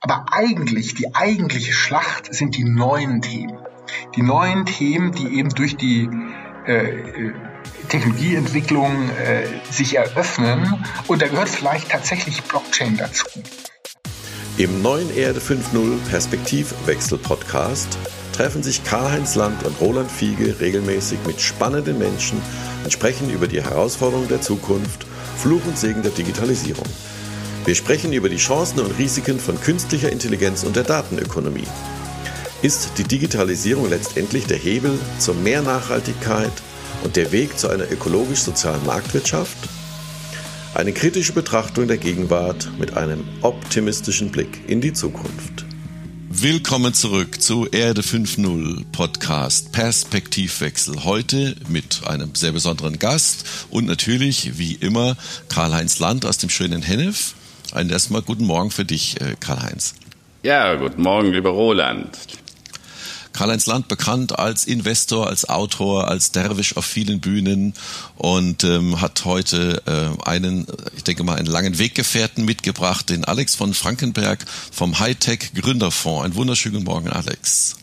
Aber eigentlich, die eigentliche Schlacht sind die neuen Themen. Die neuen Themen, die eben durch die äh, Technologieentwicklung äh, sich eröffnen. Und da gehört vielleicht tatsächlich Blockchain dazu. Im neuen Erde 5.0 Perspektivwechsel Podcast treffen sich Karl-Heinz Land und Roland Fiege regelmäßig mit spannenden Menschen und sprechen über die Herausforderungen der Zukunft, Fluch und Segen der Digitalisierung. Wir sprechen über die Chancen und Risiken von künstlicher Intelligenz und der Datenökonomie. Ist die Digitalisierung letztendlich der Hebel zur mehr Nachhaltigkeit und der Weg zu einer ökologisch-sozialen Marktwirtschaft? Eine kritische Betrachtung der Gegenwart mit einem optimistischen Blick in die Zukunft. Willkommen zurück zu Erde 5.0 Podcast Perspektivwechsel. Heute mit einem sehr besonderen Gast und natürlich, wie immer, Karl-Heinz Land aus dem schönen Hennef. Einen erstmal guten Morgen für dich, äh, Karl-Heinz. Ja, guten Morgen, lieber Roland. Karl-Heinz Land bekannt als Investor, als Autor, als Derwisch auf vielen Bühnen und ähm, hat heute äh, einen, ich denke mal, einen langen Weggefährten mitgebracht, den Alex von Frankenberg vom Hightech Gründerfonds. Einen wunderschönen Morgen, Alex.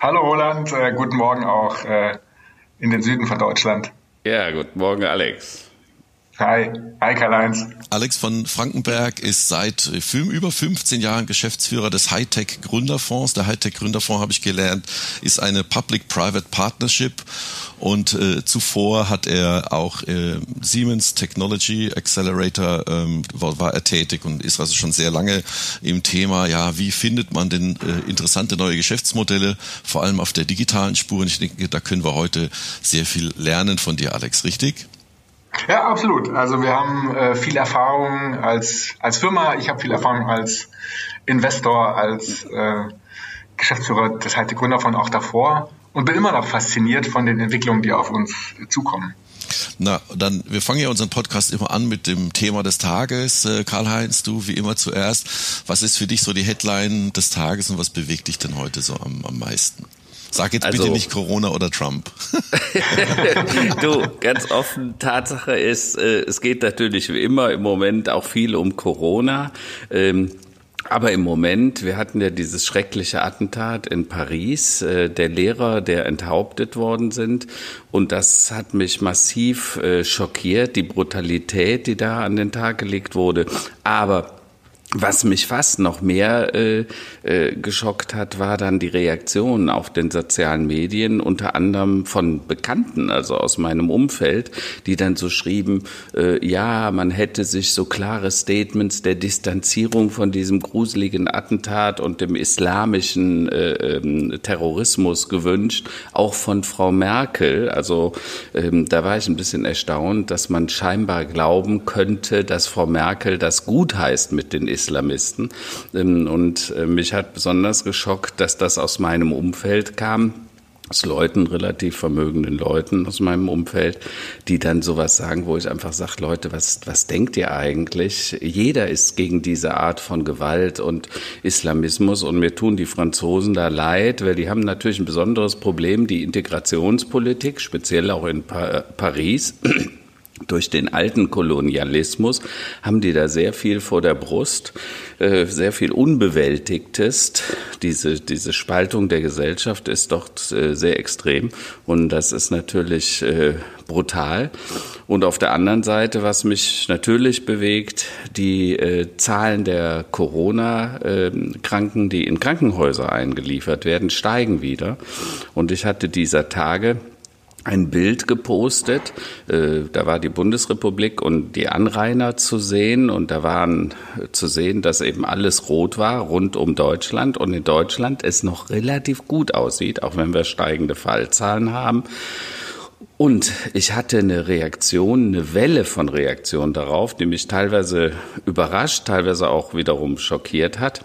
Hallo Roland, äh, guten Morgen auch äh, in den Süden von Deutschland. Ja, guten Morgen, Alex. Hi, hi Karl-Heinz. Alex von Frankenberg ist seit über 15 Jahren Geschäftsführer des Hightech Gründerfonds. Der Hightech Gründerfonds, habe ich gelernt, ist eine Public-Private Partnership und äh, zuvor hat er auch äh, Siemens Technology Accelerator ähm, war, war er tätig und ist also schon sehr lange im Thema, ja, wie findet man denn äh, interessante neue Geschäftsmodelle, vor allem auf der digitalen Spur. Und ich denke, da können wir heute sehr viel lernen von dir, Alex, richtig? Ja, absolut. Also wir haben äh, viel Erfahrung als, als Firma. Ich habe viel Erfahrung als Investor, als äh, Geschäftsführer des Halte Gründer von auch davor und bin immer noch fasziniert von den Entwicklungen, die auf uns zukommen. Na, dann, wir fangen ja unseren Podcast immer an mit dem Thema des Tages. Äh, Karl-Heinz, du wie immer zuerst. Was ist für dich so die Headline des Tages und was bewegt dich denn heute so am, am meisten? Sag jetzt also, bitte nicht Corona oder Trump. du, ganz offen, Tatsache ist, äh, es geht natürlich wie immer im Moment auch viel um Corona. Ähm, aber im Moment, wir hatten ja dieses schreckliche Attentat in Paris, äh, der Lehrer, der enthauptet worden sind. Und das hat mich massiv äh, schockiert, die Brutalität, die da an den Tag gelegt wurde. Aber was mich fast noch mehr äh, äh, geschockt hat, war dann die Reaktion auf den sozialen Medien, unter anderem von Bekannten, also aus meinem Umfeld, die dann so schrieben, äh, ja, man hätte sich so klare Statements der Distanzierung von diesem gruseligen Attentat und dem islamischen äh, ähm, Terrorismus gewünscht, auch von Frau Merkel. Also ähm, da war ich ein bisschen erstaunt, dass man scheinbar glauben könnte, dass Frau Merkel das gut heißt mit den Islamisten. Ähm, und äh, mich hat besonders geschockt, dass das aus meinem Umfeld kam aus Leuten, relativ vermögenden Leuten aus meinem Umfeld, die dann sowas sagen, wo ich einfach sage, Leute, was, was denkt ihr eigentlich? Jeder ist gegen diese Art von Gewalt und Islamismus und mir tun die Franzosen da leid, weil die haben natürlich ein besonderes Problem, die Integrationspolitik, speziell auch in pa Paris durch den alten Kolonialismus haben die da sehr viel vor der Brust, äh, sehr viel Unbewältigtes. Diese, diese Spaltung der Gesellschaft ist doch äh, sehr extrem und das ist natürlich äh, brutal. Und auf der anderen Seite, was mich natürlich bewegt, die Zahlen der Corona-Kranken, die in Krankenhäuser eingeliefert werden, steigen wieder. Und ich hatte dieser Tage ein Bild gepostet. Äh, da war die Bundesrepublik und die Anrainer zu sehen und da waren zu sehen, dass eben alles rot war rund um Deutschland und in Deutschland es noch relativ gut aussieht, auch wenn wir steigende Fallzahlen haben. Und ich hatte eine Reaktion, eine Welle von Reaktionen darauf, die mich teilweise überrascht, teilweise auch wiederum schockiert hat.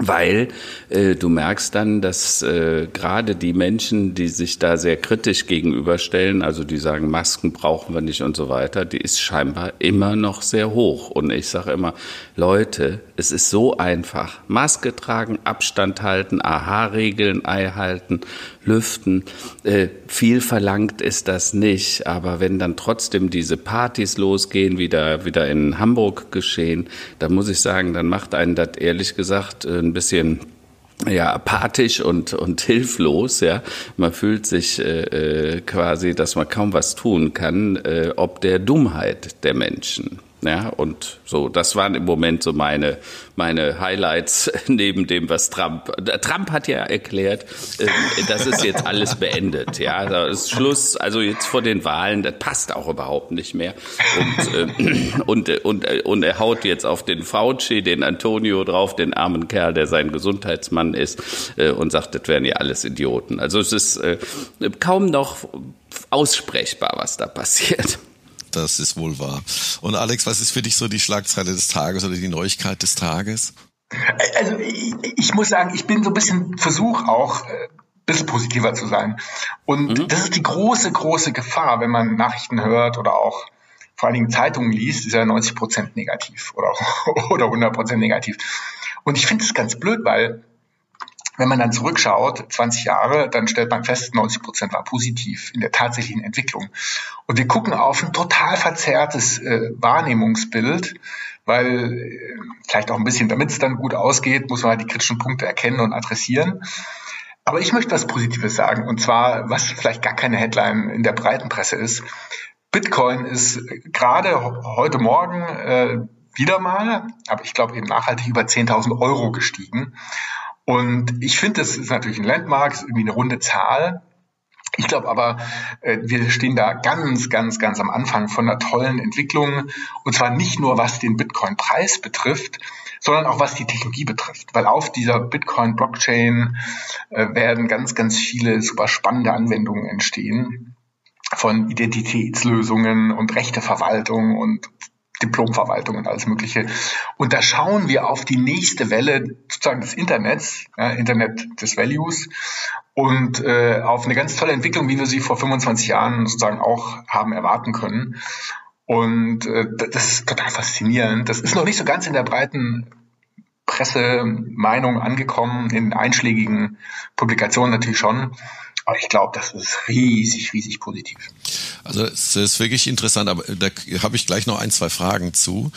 Weil äh, du merkst dann, dass äh, gerade die Menschen, die sich da sehr kritisch gegenüberstellen, also die sagen, Masken brauchen wir nicht und so weiter, die ist scheinbar immer noch sehr hoch. Und ich sage immer, Leute, es ist so einfach. Maske tragen, Abstand halten, AHA-Regeln einhalten, lüften. Äh, viel verlangt ist das nicht, aber wenn dann trotzdem diese Partys losgehen, wieder, wieder in Hamburg geschehen, dann muss ich sagen, dann macht einen das ehrlich gesagt äh, ein bisschen ja apathisch und und hilflos ja man fühlt sich äh, äh, quasi dass man kaum was tun kann äh, ob der Dummheit der Menschen ja, und so, das waren im Moment so meine, meine Highlights neben dem, was Trump, Trump hat ja erklärt, äh, das ist jetzt alles beendet, ja, da ist Schluss, also jetzt vor den Wahlen, das passt auch überhaupt nicht mehr und, äh, und, und, und er haut jetzt auf den Fauci, den Antonio drauf, den armen Kerl, der sein Gesundheitsmann ist äh, und sagt, das wären ja alles Idioten. Also es ist äh, kaum noch aussprechbar, was da passiert. Das ist wohl wahr. Und Alex, was ist für dich so die Schlagzeile des Tages oder die Neuigkeit des Tages? Also ich, ich muss sagen, ich bin so ein bisschen Versuch auch, ein äh, bisschen positiver zu sein. Und mhm. das ist die große, große Gefahr, wenn man Nachrichten hört oder auch vor allen Dingen Zeitungen liest, ist ja 90 Prozent negativ oder, oder 100 Prozent negativ. Und ich finde es ganz blöd, weil wenn man dann zurückschaut, 20 Jahre, dann stellt man fest, 90 Prozent war positiv in der tatsächlichen Entwicklung. Und wir gucken auf ein total verzerrtes äh, Wahrnehmungsbild, weil äh, vielleicht auch ein bisschen, damit es dann gut ausgeht, muss man halt die kritischen Punkte erkennen und adressieren. Aber ich möchte was Positives sagen, und zwar, was vielleicht gar keine Headline in der breiten Presse ist. Bitcoin ist gerade heute Morgen äh, wieder mal, aber ich glaube eben nachhaltig über 10.000 Euro gestiegen. Und ich finde, das ist natürlich ein Landmark, irgendwie eine runde Zahl. Ich glaube aber, äh, wir stehen da ganz, ganz, ganz am Anfang von einer tollen Entwicklung. Und zwar nicht nur, was den Bitcoin-Preis betrifft, sondern auch was die Technologie betrifft. Weil auf dieser Bitcoin-Blockchain äh, werden ganz, ganz viele super spannende Anwendungen entstehen von Identitätslösungen und Rechteverwaltung und Diplomverwaltung und alles Mögliche. Und da schauen wir auf die nächste Welle sozusagen des Internets, ja, Internet des Values und äh, auf eine ganz tolle Entwicklung, wie wir sie vor 25 Jahren sozusagen auch haben erwarten können. Und äh, das ist total faszinierend. Das ist noch nicht so ganz in der breiten Pressemeinung angekommen, in einschlägigen Publikationen natürlich schon. Aber ich glaube, das ist riesig, riesig positiv. Also es ist wirklich interessant, aber da habe ich gleich noch ein, zwei Fragen zu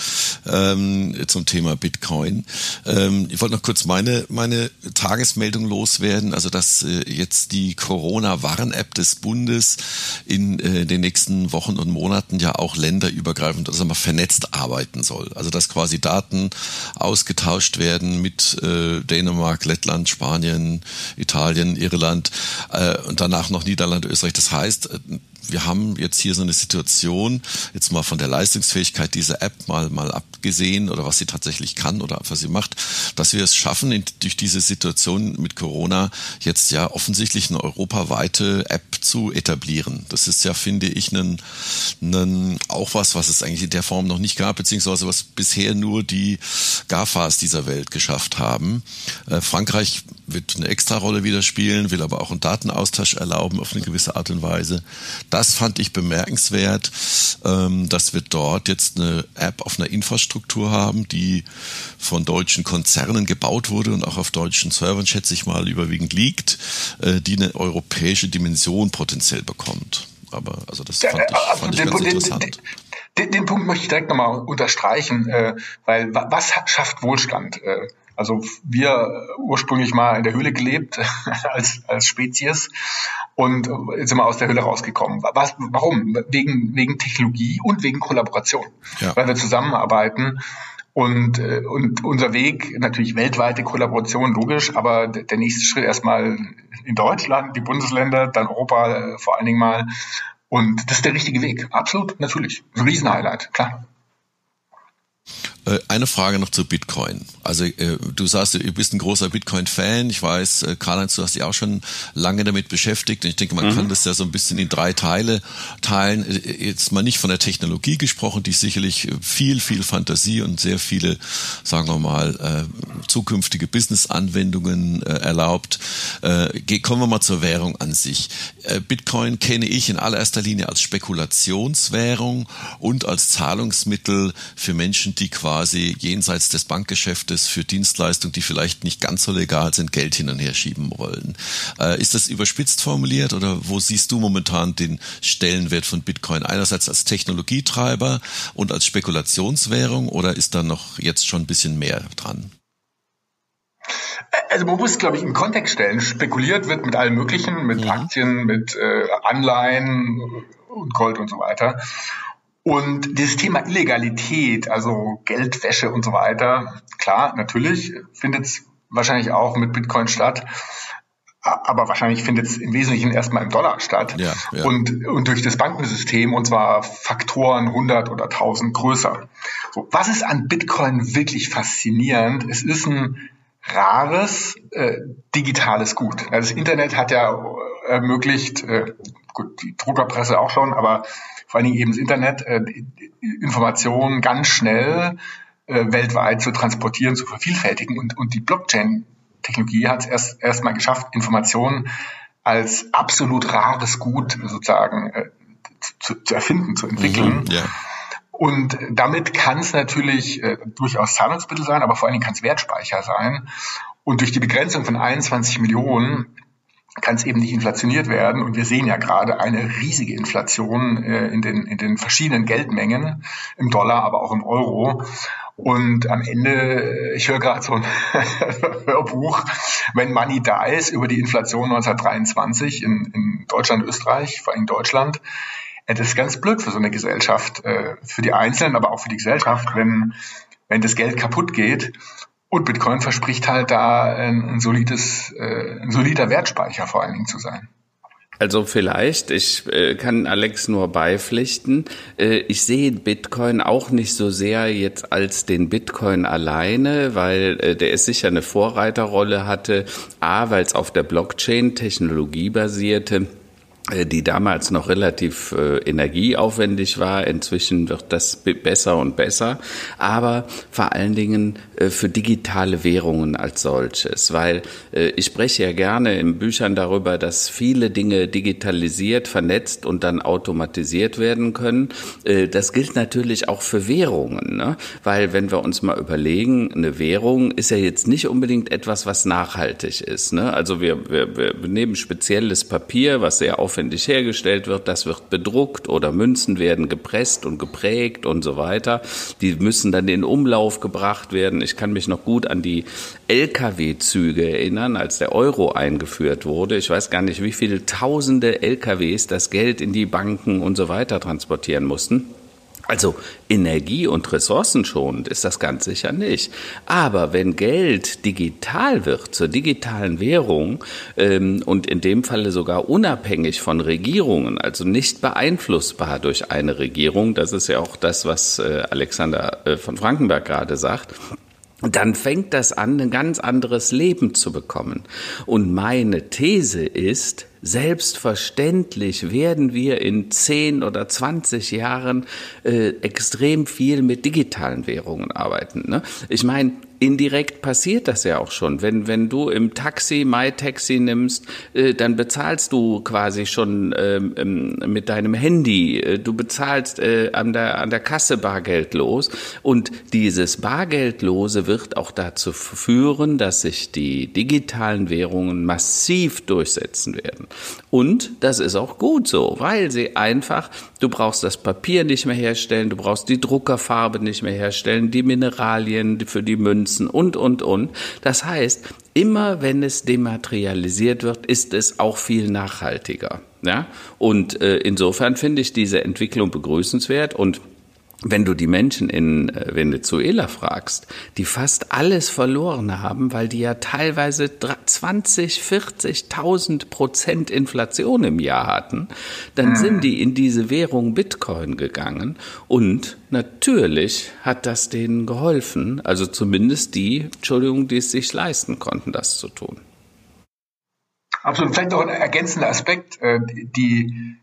ähm, zum Thema Bitcoin. Ähm, ich wollte noch kurz meine meine Tagesmeldung loswerden, also dass äh, jetzt die Corona-Warn-App des Bundes in äh, den nächsten Wochen und Monaten ja auch länderübergreifend, also mal vernetzt arbeiten soll. Also dass quasi Daten ausgetauscht werden mit äh, Dänemark, Lettland, Spanien, Italien, Irland. Äh, und danach noch Niederlande, Österreich. Das heißt, äh, wir haben jetzt hier so eine Situation, jetzt mal von der Leistungsfähigkeit dieser App mal, mal abgesehen oder was sie tatsächlich kann oder was sie macht, dass wir es schaffen, in, durch diese Situation mit Corona jetzt ja offensichtlich eine europaweite App zu etablieren. Das ist ja, finde ich, ein, ein, auch was, was es eigentlich in der Form noch nicht gab, beziehungsweise was bisher nur die GAFAs dieser Welt geschafft haben. Äh, Frankreich wird eine extra Rolle wieder spielen, will aber auch einen Datenaustausch erlauben auf eine gewisse Art und Weise. Das fand ich bemerkenswert, ähm, dass wir dort jetzt eine App auf einer Infrastruktur haben, die von deutschen Konzernen gebaut wurde und auch auf deutschen Servern, schätze ich mal, überwiegend liegt, äh, die eine europäische Dimension potenziell bekommt. Aber also das fand ich, also fand ich ganz interessant. Den, den, Punkt möchte ich direkt nochmal unterstreichen, äh, weil was schafft Wohlstand? Äh, also wir ursprünglich mal in der Höhle gelebt als, als Spezies und jetzt sind wir aus der Höhle rausgekommen. Was, warum? Wegen, wegen Technologie und wegen Kollaboration. Ja. Weil wir zusammenarbeiten und, äh, und unser Weg, natürlich weltweite Kollaboration, logisch, aber der nächste Schritt erstmal in Deutschland, die Bundesländer, dann Europa äh, vor allen Dingen mal. Und das ist der richtige Weg. Absolut, natürlich. Ein Riesenhighlight, klar. Äh, eine Frage noch zu Bitcoin. Also äh, du sagst, du bist ein großer Bitcoin-Fan. Ich weiß, äh, Karl-Heinz, du hast dich auch schon lange damit beschäftigt. Und ich denke, man mhm. kann das ja so ein bisschen in drei Teile teilen. Jetzt mal nicht von der Technologie gesprochen, die sicherlich viel, viel Fantasie und sehr viele, sagen wir mal, zukünftige Business-Anwendungen erlaubt. Kommen wir mal zur Währung an sich. Bitcoin kenne ich in allererster Linie als Spekulationswährung und als Zahlungsmittel für Menschen, die quasi quasi jenseits des Bankgeschäftes für Dienstleistungen, die vielleicht nicht ganz so legal sind, Geld hin und her schieben wollen. Äh, ist das überspitzt formuliert oder wo siehst du momentan den Stellenwert von Bitcoin? Einerseits als Technologietreiber und als Spekulationswährung oder ist da noch jetzt schon ein bisschen mehr dran? Also man muss, glaube ich, im Kontext stellen. Spekuliert wird mit allem Möglichen, mit ja. Aktien, mit äh, Anleihen und Gold und so weiter. Und dieses Thema Illegalität, also Geldwäsche und so weiter, klar, natürlich findet es wahrscheinlich auch mit Bitcoin statt. Aber wahrscheinlich findet es im Wesentlichen erstmal im Dollar statt. Ja, ja. Und, und durch das Bankensystem und zwar Faktoren 100 oder 1000 größer. So, was ist an Bitcoin wirklich faszinierend? Es ist ein rares äh, digitales Gut. Also das Internet hat ja ermöglicht, äh, gut, die Druckerpresse auch schon, aber vor allen Dingen eben das Internet, äh, Informationen ganz schnell äh, weltweit zu transportieren, zu vervielfältigen. Und, und die Blockchain-Technologie hat es erst erstmal geschafft, Informationen als absolut rares Gut sozusagen äh, zu, zu erfinden, zu entwickeln. Mhm, ja. Und damit kann es natürlich äh, durchaus Zahlungsmittel sein, aber vor allen Dingen kann es Wertspeicher sein. Und durch die Begrenzung von 21 Millionen kann es eben nicht inflationiert werden. Und wir sehen ja gerade eine riesige Inflation äh, in, den, in den verschiedenen Geldmengen, im Dollar, aber auch im Euro. Und am Ende, ich höre gerade so ein Hörbuch, wenn Money Dies über die Inflation 1923 in, in Deutschland, Österreich, vor allem Deutschland. Das ist ganz blöd für so eine Gesellschaft, äh, für die Einzelnen, aber auch für die Gesellschaft, wenn, wenn das Geld kaputt geht. Und Bitcoin verspricht halt da ein, ein solides, äh, ein solider Wertspeicher vor allen Dingen zu sein. Also vielleicht, ich äh, kann Alex nur beipflichten, äh, ich sehe Bitcoin auch nicht so sehr jetzt als den Bitcoin alleine, weil äh, der ist sicher eine Vorreiterrolle hatte, a, weil es auf der Blockchain-Technologie basierte die damals noch relativ äh, energieaufwendig war. Inzwischen wird das besser und besser, aber vor allen Dingen äh, für digitale Währungen als solches, weil äh, ich spreche ja gerne in Büchern darüber, dass viele Dinge digitalisiert, vernetzt und dann automatisiert werden können. Äh, das gilt natürlich auch für Währungen, ne? weil wenn wir uns mal überlegen, eine Währung ist ja jetzt nicht unbedingt etwas, was nachhaltig ist. Ne? Also wir, wir, wir nehmen spezielles Papier, was sehr auf aufwendig hergestellt wird, das wird bedruckt oder Münzen werden gepresst und geprägt und so weiter. Die müssen dann in Umlauf gebracht werden. Ich kann mich noch gut an die Lkw-Züge erinnern, als der Euro eingeführt wurde. Ich weiß gar nicht, wie viele tausende Lkws das Geld in die Banken und so weiter transportieren mussten. Also energie- und ressourcenschonend ist das ganz sicher nicht. Aber wenn Geld digital wird, zur digitalen Währung ähm, und in dem Falle sogar unabhängig von Regierungen, also nicht beeinflussbar durch eine Regierung, das ist ja auch das, was äh, Alexander äh, von Frankenberg gerade sagt, dann fängt das an, ein ganz anderes Leben zu bekommen. Und meine These ist, selbstverständlich werden wir in 10 oder 20 Jahren äh, extrem viel mit digitalen Währungen arbeiten. Ne? Ich meine, indirekt passiert das ja auch schon. Wenn, wenn du im Taxi MyTaxi nimmst, äh, dann bezahlst du quasi schon ähm, ähm, mit deinem Handy. Äh, du bezahlst äh, an, der, an der Kasse bargeldlos. Und dieses Bargeldlose wird auch dazu führen, dass sich die digitalen Währungen massiv durchsetzen werden. Und das ist auch gut so, weil sie einfach, du brauchst das Papier nicht mehr herstellen, du brauchst die Druckerfarbe nicht mehr herstellen, die Mineralien für die Münzen nutzen und, und, und. Das heißt, immer wenn es dematerialisiert wird, ist es auch viel nachhaltiger. Ja? Und äh, insofern finde ich diese Entwicklung begrüßenswert und wenn du die Menschen in äh, Venezuela fragst, die fast alles verloren haben, weil die ja teilweise 20, 40.000 Prozent Inflation im Jahr hatten, dann mhm. sind die in diese Währung Bitcoin gegangen und natürlich hat das denen geholfen, also zumindest die, Entschuldigung, die es sich leisten konnten, das zu tun. Absolut. Vielleicht noch ein ergänzender Aspekt. Äh, die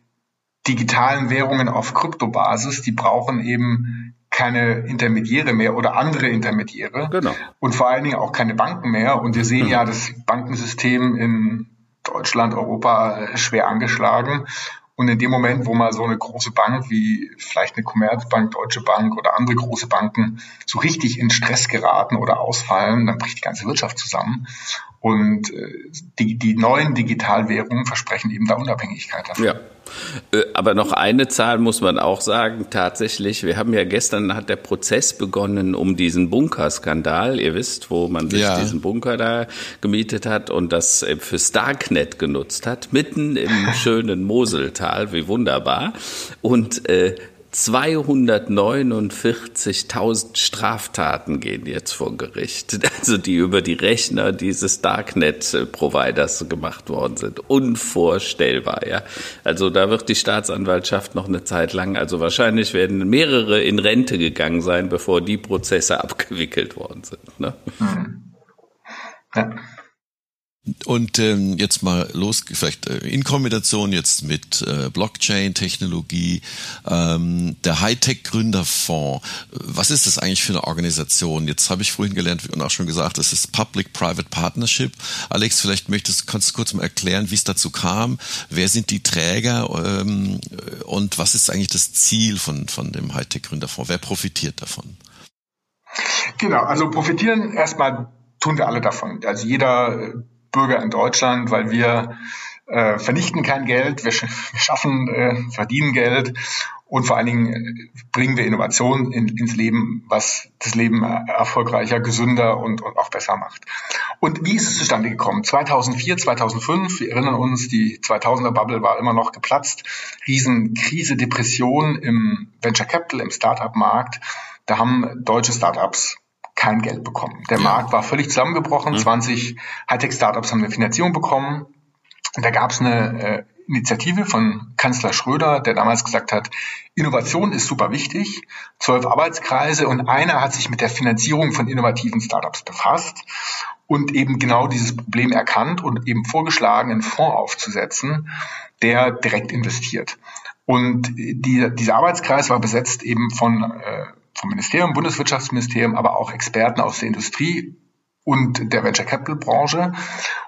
digitalen Währungen auf Kryptobasis, die brauchen eben keine Intermediäre mehr oder andere Intermediäre. Genau. Und vor allen Dingen auch keine Banken mehr. Und wir sehen mhm. ja das Bankensystem in Deutschland, Europa schwer angeschlagen. Und in dem Moment, wo mal so eine große Bank wie vielleicht eine Commerzbank, Deutsche Bank oder andere große Banken so richtig in Stress geraten oder ausfallen, dann bricht die ganze Wirtschaft zusammen. Und äh, die, die neuen Digitalwährungen versprechen eben da Unabhängigkeit davon. Ja. Äh, aber noch eine Zahl muss man auch sagen, tatsächlich, wir haben ja gestern hat der Prozess begonnen um diesen Bunkerskandal, ihr wisst, wo man sich ja. diesen Bunker da gemietet hat und das äh, für Starknet genutzt hat, mitten im schönen Moseltal, wie wunderbar. Und äh, 249.000 Straftaten gehen jetzt vor Gericht, also die über die Rechner dieses Darknet-Providers gemacht worden sind. Unvorstellbar, ja. Also da wird die Staatsanwaltschaft noch eine Zeit lang, also wahrscheinlich werden mehrere in Rente gegangen sein, bevor die Prozesse abgewickelt worden sind. Ne? Mhm. Ja. Und ähm, jetzt mal los, vielleicht äh, in Kombination jetzt mit äh, Blockchain-Technologie, ähm, der Hightech-Gründerfonds. Was ist das eigentlich für eine Organisation? Jetzt habe ich vorhin gelernt und auch schon gesagt, das ist Public-Private Partnership. Alex, vielleicht möchtest kannst du kurz mal erklären, wie es dazu kam. Wer sind die Träger ähm, und was ist eigentlich das Ziel von, von dem Hightech-Gründerfonds? Wer profitiert davon? Genau, also profitieren erstmal tun wir alle davon. Also jeder Bürger in Deutschland, weil wir äh, vernichten kein Geld, wir, sch wir schaffen, äh, verdienen Geld und vor allen Dingen äh, bringen wir Innovation in, ins Leben, was das Leben erfolgreicher, gesünder und, und auch besser macht. Und wie ist es zustande gekommen? 2004, 2005, wir erinnern uns, die 2000er Bubble war immer noch geplatzt, Riesenkrise, Depression im Venture Capital, im Startup-Markt. Da haben deutsche Startups kein Geld bekommen. Der. Markt war völlig zusammengebrochen. Mhm. 20 Hightech-Startups haben eine Finanzierung bekommen. Und da gab es eine äh, Initiative von Kanzler Schröder, der damals gesagt hat, Innovation ist super wichtig, zwölf Arbeitskreise und einer hat sich mit der Finanzierung von innovativen Startups befasst und eben genau dieses Problem erkannt und eben vorgeschlagen, einen Fonds aufzusetzen, der direkt investiert. Und die, dieser Arbeitskreis war besetzt eben von äh, vom Ministerium, Bundeswirtschaftsministerium, aber auch Experten aus der Industrie und der Venture Capital Branche.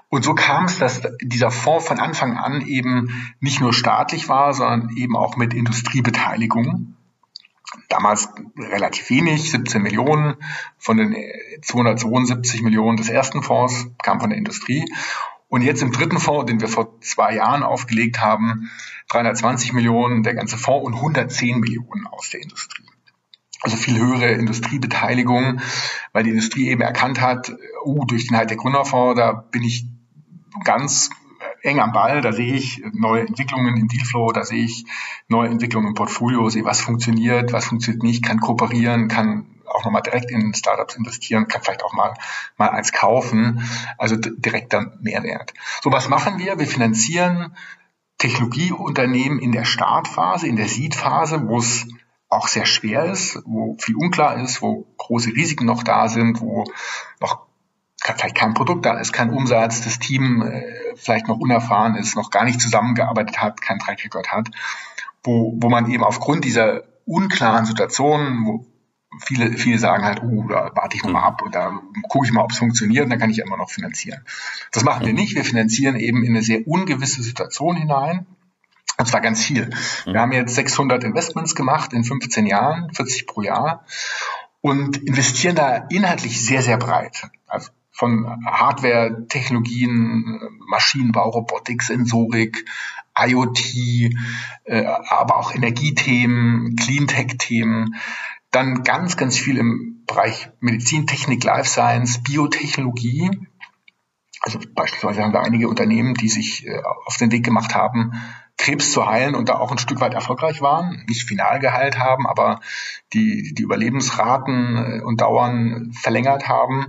Und so kam es, dass dieser Fonds von Anfang an eben nicht nur staatlich war, sondern eben auch mit Industriebeteiligung. Damals relativ wenig, 17 Millionen von den 272 Millionen des ersten Fonds kam von der Industrie. Und jetzt im dritten Fonds, den wir vor zwei Jahren aufgelegt haben, 320 Millionen der ganze Fonds und 110 Millionen aus der Industrie also viel höhere Industriebeteiligung, weil die Industrie eben erkannt hat, uh, durch den Hightech Gründerfonds, da bin ich ganz eng am Ball, da sehe ich neue Entwicklungen im Dealflow, da sehe ich neue Entwicklungen im Portfolio, sehe, was funktioniert, was funktioniert nicht, kann kooperieren, kann auch nochmal direkt in Startups investieren, kann vielleicht auch mal, mal eins kaufen, also direkt dann Mehrwert. So, was machen wir? Wir finanzieren Technologieunternehmen in der Startphase, in der Seed-Phase, wo es auch sehr schwer ist, wo viel unklar ist, wo große Risiken noch da sind, wo noch vielleicht kein Produkt da ist, kein Umsatz, das Team äh, vielleicht noch unerfahren ist, noch gar nicht zusammengearbeitet hat, kein Track Record hat, wo, wo man eben aufgrund dieser unklaren Situationen, wo viele, viele sagen halt, oh, da warte ich nochmal ab und da gucke ich mal, ob es funktioniert dann kann ich immer noch finanzieren. Das machen wir nicht. Wir finanzieren eben in eine sehr ungewisse Situation hinein und zwar ganz viel. Wir haben jetzt 600 Investments gemacht in 15 Jahren, 40 pro Jahr und investieren da inhaltlich sehr, sehr breit. Also von Hardware, Technologien, Maschinenbau, Robotik, Sensorik, IoT, äh, aber auch Energiethemen, Cleantech-Themen. Dann ganz, ganz viel im Bereich Medizin, Technik, Life Science, Biotechnologie. Also beispielsweise haben wir einige Unternehmen, die sich äh, auf den Weg gemacht haben, Krebs zu heilen und da auch ein Stück weit erfolgreich waren, nicht final geheilt haben, aber die, die Überlebensraten und Dauern verlängert haben.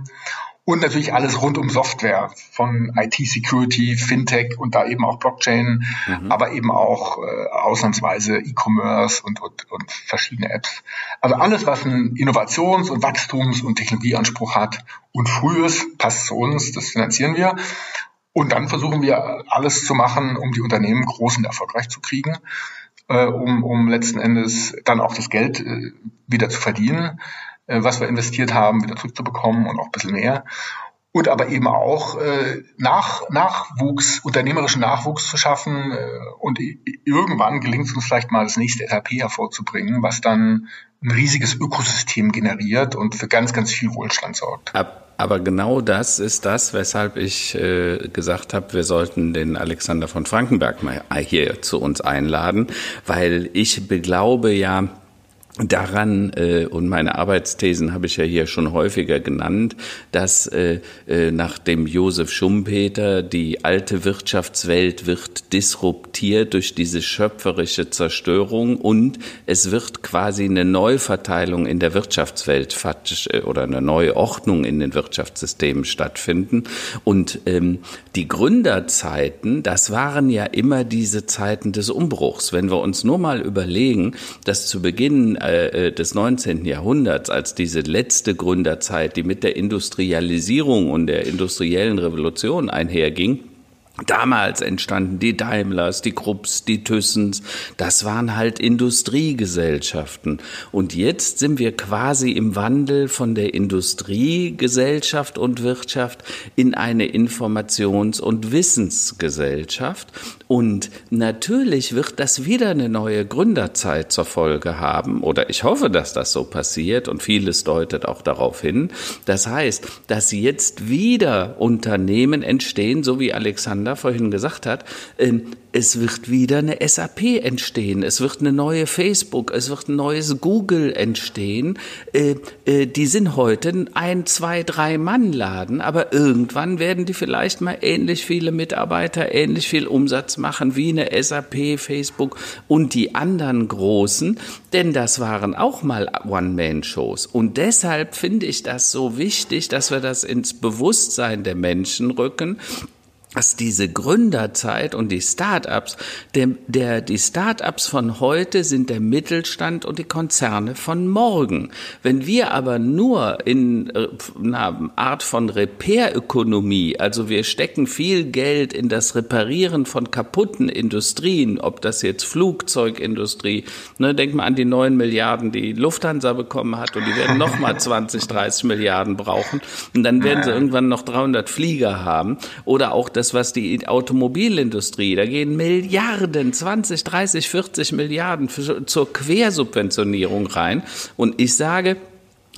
Und natürlich alles rund um Software, von IT-Security, Fintech und da eben auch Blockchain, mhm. aber eben auch äh, ausnahmsweise E-Commerce und, und, und verschiedene Apps. Also alles, was einen Innovations- und Wachstums- und Technologieanspruch hat und früh ist, passt zu uns, das finanzieren wir. Und dann versuchen wir alles zu machen, um die Unternehmen groß und erfolgreich zu kriegen, äh, um, um letzten Endes dann auch das Geld äh, wieder zu verdienen. Äh, was wir investiert haben, wieder zurückzubekommen und auch ein bisschen mehr. Und aber eben auch äh, nach, Nachwuchs, unternehmerischen Nachwuchs zu schaffen äh, und irgendwann gelingt es uns vielleicht mal das nächste SAP hervorzubringen, was dann ein riesiges Ökosystem generiert und für ganz, ganz viel Wohlstand sorgt. Aber genau das ist das, weshalb ich äh, gesagt habe, wir sollten den Alexander von Frankenberg mal hier zu uns einladen, weil ich beglaube ja, daran, äh, und meine Arbeitsthesen habe ich ja hier schon häufiger genannt, dass äh, äh, nach dem Josef Schumpeter die alte Wirtschaftswelt wird disruptiert durch diese schöpferische Zerstörung und es wird quasi eine Neuverteilung in der Wirtschaftswelt äh, oder eine neue Ordnung in den Wirtschaftssystemen stattfinden. Und ähm, die Gründerzeiten, das waren ja immer diese Zeiten des Umbruchs. Wenn wir uns nur mal überlegen, dass zu Beginn äh, äh, des 19. Jahrhunderts, als diese letzte Gründerzeit, die mit der Industrialisierung und der industriellen Revolution einherging, Damals entstanden die Daimlers, die Krupps, die Thyssens. Das waren halt Industriegesellschaften. Und jetzt sind wir quasi im Wandel von der Industriegesellschaft und Wirtschaft in eine Informations- und Wissensgesellschaft. Und natürlich wird das wieder eine neue Gründerzeit zur Folge haben. Oder ich hoffe, dass das so passiert. Und vieles deutet auch darauf hin. Das heißt, dass jetzt wieder Unternehmen entstehen, so wie Alexander Alexander vorhin gesagt hat, ähm, es wird wieder eine SAP entstehen, es wird eine neue Facebook, es wird ein neues Google entstehen. Äh, äh, die sind heute ein, zwei, drei Mann-Laden, aber irgendwann werden die vielleicht mal ähnlich viele Mitarbeiter, ähnlich viel Umsatz machen wie eine SAP, Facebook und die anderen großen, denn das waren auch mal One-Man-Shows. Und deshalb finde ich das so wichtig, dass wir das ins Bewusstsein der Menschen rücken dass diese Gründerzeit und die Start-ups, der, der, die Start-ups von heute sind der Mittelstand und die Konzerne von morgen. Wenn wir aber nur in äh, einer Art von Repair-Ökonomie, also wir stecken viel Geld in das Reparieren von kaputten Industrien, ob das jetzt Flugzeugindustrie, ne, denk mal an die neun Milliarden, die Lufthansa bekommen hat und die werden nochmal 20, 30 Milliarden brauchen. Und dann werden sie irgendwann noch 300 Flieger haben. Oder auch das das, was die Automobilindustrie, da gehen Milliarden, 20, 30, 40 Milliarden für, zur Quersubventionierung rein. Und ich sage,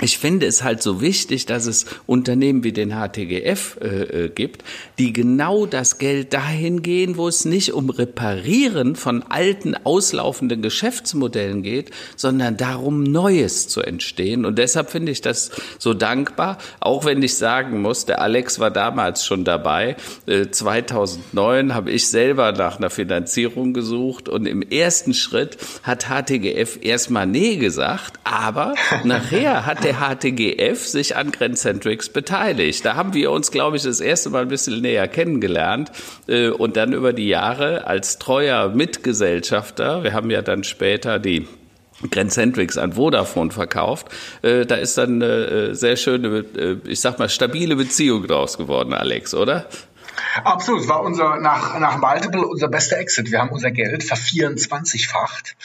ich finde es halt so wichtig, dass es Unternehmen wie den HTGF äh, äh, gibt, die genau das Geld dahin gehen, wo es nicht um Reparieren von alten, auslaufenden Geschäftsmodellen geht, sondern darum, Neues zu entstehen. Und deshalb finde ich das so dankbar, auch wenn ich sagen muss, der Alex war damals schon dabei. Äh, 2009 habe ich selber nach einer Finanzierung gesucht und im ersten Schritt hat HTGF erstmal nee gesagt, aber nachher hat der HTGF sich an Grenzcentrics beteiligt. Da haben wir uns, glaube ich, das erste Mal ein bisschen näher kennengelernt äh, und dann über die Jahre als treuer Mitgesellschafter, wir haben ja dann später die Grenzcentrics an Vodafone verkauft. Äh, da ist dann eine sehr schöne, äh, ich sag mal, stabile Beziehung draus geworden, Alex, oder? Absolut, war unser nach, nach Multiple unser bester Exit. Wir haben unser Geld ver24-facht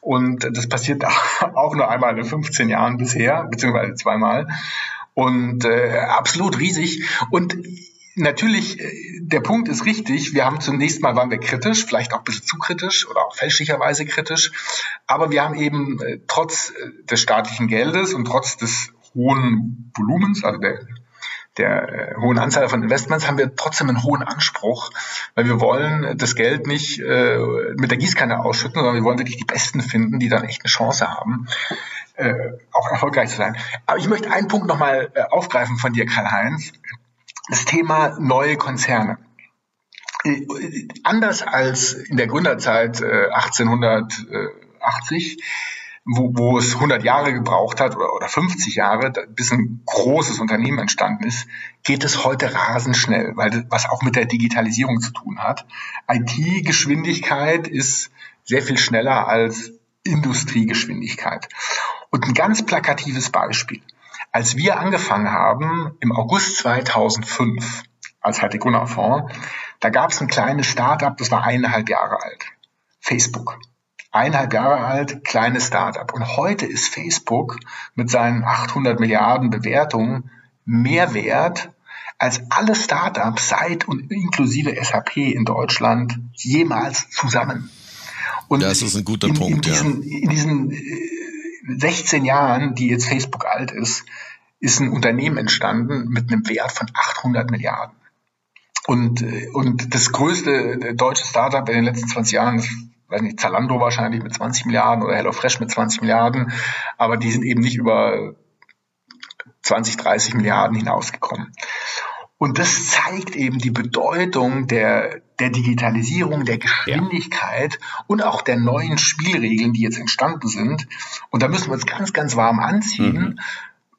und das passiert auch nur einmal in 15 Jahren bisher, beziehungsweise zweimal. Und äh, absolut riesig. Und natürlich, äh, der Punkt ist richtig. Wir haben zunächst mal waren wir kritisch, vielleicht auch ein bisschen zu kritisch oder auch fälschlicherweise kritisch. Aber wir haben eben äh, trotz äh, des staatlichen Geldes und trotz des hohen Volumens, also der der äh, hohen Anzahl von Investments haben wir trotzdem einen hohen Anspruch, weil wir wollen das Geld nicht äh, mit der Gießkanne ausschütten, sondern wir wollen wirklich die Besten finden, die dann echt eine Chance haben, äh, auch erfolgreich zu sein. Aber ich möchte einen Punkt nochmal äh, aufgreifen von dir, Karl-Heinz. Das Thema neue Konzerne. anders als in der Gründerzeit äh, 1880, wo, wo es 100 Jahre gebraucht hat oder, oder 50 Jahre, bis ein großes Unternehmen entstanden ist, geht es heute rasend schnell, weil das, was auch mit der Digitalisierung zu tun hat. IT-Geschwindigkeit ist sehr viel schneller als Industriegeschwindigkeit. Und ein ganz plakatives Beispiel. Als wir angefangen haben im August 2005 als Heitekuna Fonds, da gab es ein kleines Startup, das war eineinhalb Jahre alt. Facebook eineinhalb Jahre alt, kleines Startup. Und heute ist Facebook mit seinen 800 Milliarden Bewertungen mehr wert als alle Startups seit und inklusive SAP in Deutschland jemals zusammen. Und das ist ein guter in, Punkt. In diesen, ja. in diesen 16 äh, Jahren, die jetzt Facebook alt ist, ist ein Unternehmen entstanden mit einem Wert von 800 Milliarden. Und, äh, und das größte äh, deutsche Startup in den letzten 20 Jahren, weiß nicht, Zalando wahrscheinlich mit 20 Milliarden oder HelloFresh mit 20 Milliarden, aber die sind eben nicht über 20, 30 Milliarden hinausgekommen. Und das zeigt eben die Bedeutung der, der Digitalisierung, der Geschwindigkeit ja. und auch der neuen Spielregeln, die jetzt entstanden sind. Und da müssen wir uns ganz, ganz warm anziehen, mhm.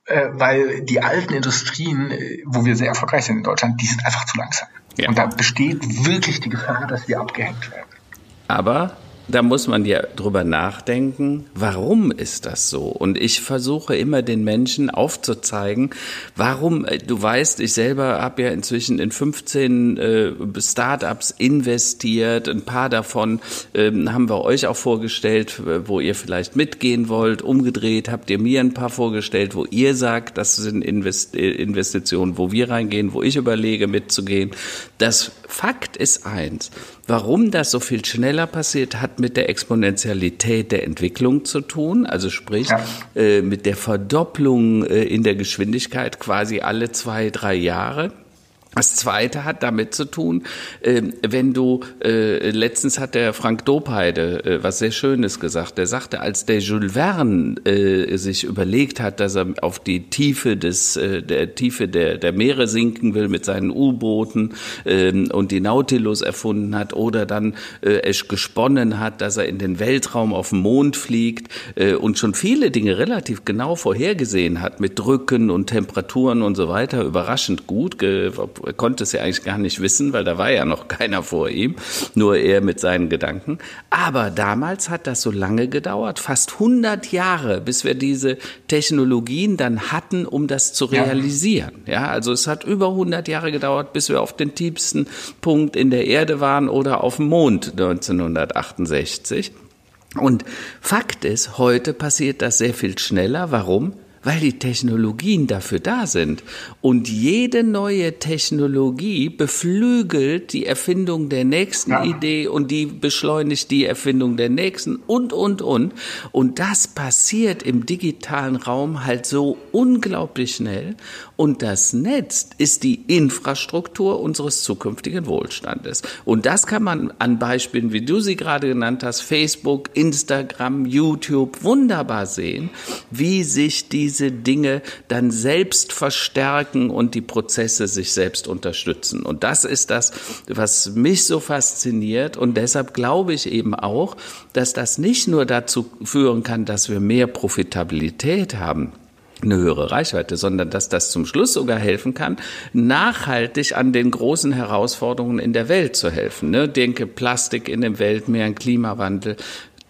äh, weil die alten Industrien, äh, wo wir sehr erfolgreich sind in Deutschland, die sind einfach zu langsam. Ja. Und da besteht wirklich die Gefahr, dass wir abgehängt werden. Aber da muss man ja drüber nachdenken, warum ist das so? Und ich versuche immer den Menschen aufzuzeigen, warum, äh, du weißt, ich selber habe ja inzwischen in 15 äh, Startups investiert, ein paar davon ähm, haben wir euch auch vorgestellt, wo ihr vielleicht mitgehen wollt. Umgedreht habt ihr mir ein paar vorgestellt, wo ihr sagt, das sind Invest äh, Investitionen, wo wir reingehen, wo ich überlege mitzugehen. Das Fakt ist eins, Warum das so viel schneller passiert, hat mit der Exponentialität der Entwicklung zu tun, also sprich ja. äh, mit der Verdopplung äh, in der Geschwindigkeit quasi alle zwei, drei Jahre. Das zweite hat damit zu tun, äh, wenn du, äh, letztens hat der Frank Dopeide äh, was sehr Schönes gesagt. Der sagte, als der Jules Verne äh, sich überlegt hat, dass er auf die Tiefe des, der Tiefe der, der Meere sinken will mit seinen U-Booten ähm, und die Nautilus erfunden hat oder dann es gesponnen hat, dass er in den Weltraum auf den Mond fliegt und schon viele Dinge relativ genau vorhergesehen hat mit Drücken und Temperaturen und so weiter, überraschend gut, er konnte es ja eigentlich gar nicht wissen, weil da war ja noch keiner vor ihm, nur er mit seinen Gedanken. Aber damals hat das so lange gedauert, fast 100 Jahre, bis wir diese Technologien dann hatten, um das zu realisieren. Ja, ja also es hat über 100 Jahre gedauert, bis wir auf den tiefsten Punkt in der Erde waren oder auf dem Mond 1968. Und Fakt ist, heute passiert das sehr viel schneller. Warum? Weil die Technologien dafür da sind. Und jede neue Technologie beflügelt die Erfindung der nächsten ja. Idee und die beschleunigt die Erfindung der nächsten und, und, und. Und das passiert im digitalen Raum halt so unglaublich schnell. Und das Netz ist die Infrastruktur unseres zukünftigen Wohlstandes. Und das kann man an Beispielen, wie du sie gerade genannt hast, Facebook, Instagram, YouTube, wunderbar sehen, wie sich diese Dinge dann selbst verstärken und die Prozesse sich selbst unterstützen. Und das ist das, was mich so fasziniert. Und deshalb glaube ich eben auch, dass das nicht nur dazu führen kann, dass wir mehr Profitabilität haben, eine höhere Reichweite, sondern dass das zum Schluss sogar helfen kann, nachhaltig an den großen Herausforderungen in der Welt zu helfen. Ne? Denke Plastik in dem Weltmeer, Klimawandel,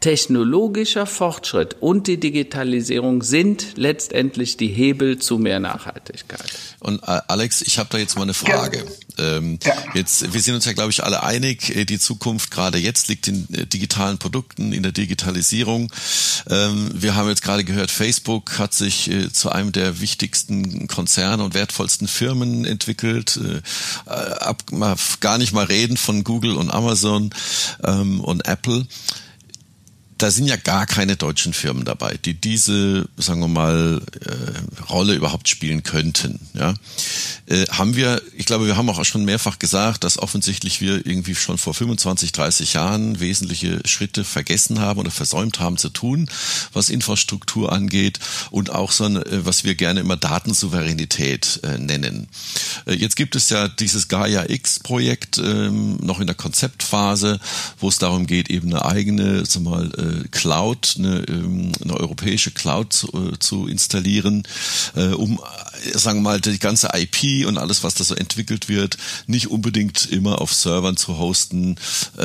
technologischer Fortschritt und die Digitalisierung sind letztendlich die Hebel zu mehr Nachhaltigkeit. Und äh, Alex, ich habe da jetzt mal eine Frage. Ja. Ähm, ja. Jetzt, wir sind uns ja, glaube ich, alle einig, äh, die Zukunft gerade jetzt liegt in äh, digitalen Produkten, in der Digitalisierung. Ähm, wir haben jetzt gerade gehört, Facebook hat sich äh, zu einem der wichtigsten Konzerne und wertvollsten Firmen entwickelt. Äh, ab, mal, gar nicht mal reden von Google und Amazon ähm, und Apple da sind ja gar keine deutschen Firmen dabei, die diese, sagen wir mal, äh, Rolle überhaupt spielen könnten. Ja, äh, haben wir, ich glaube, wir haben auch schon mehrfach gesagt, dass offensichtlich wir irgendwie schon vor 25, 30 Jahren wesentliche Schritte vergessen haben oder versäumt haben zu tun, was Infrastruktur angeht und auch so, ein, äh, was wir gerne immer Datensouveränität äh, nennen. Äh, jetzt gibt es ja dieses Gaia X-Projekt ähm, noch in der Konzeptphase, wo es darum geht, eben eine eigene, sag mal, äh, Cloud, eine, ähm, eine europäische Cloud zu, äh, zu installieren, äh, um, sagen wir mal, die ganze IP und alles, was da so entwickelt wird, nicht unbedingt immer auf Servern zu hosten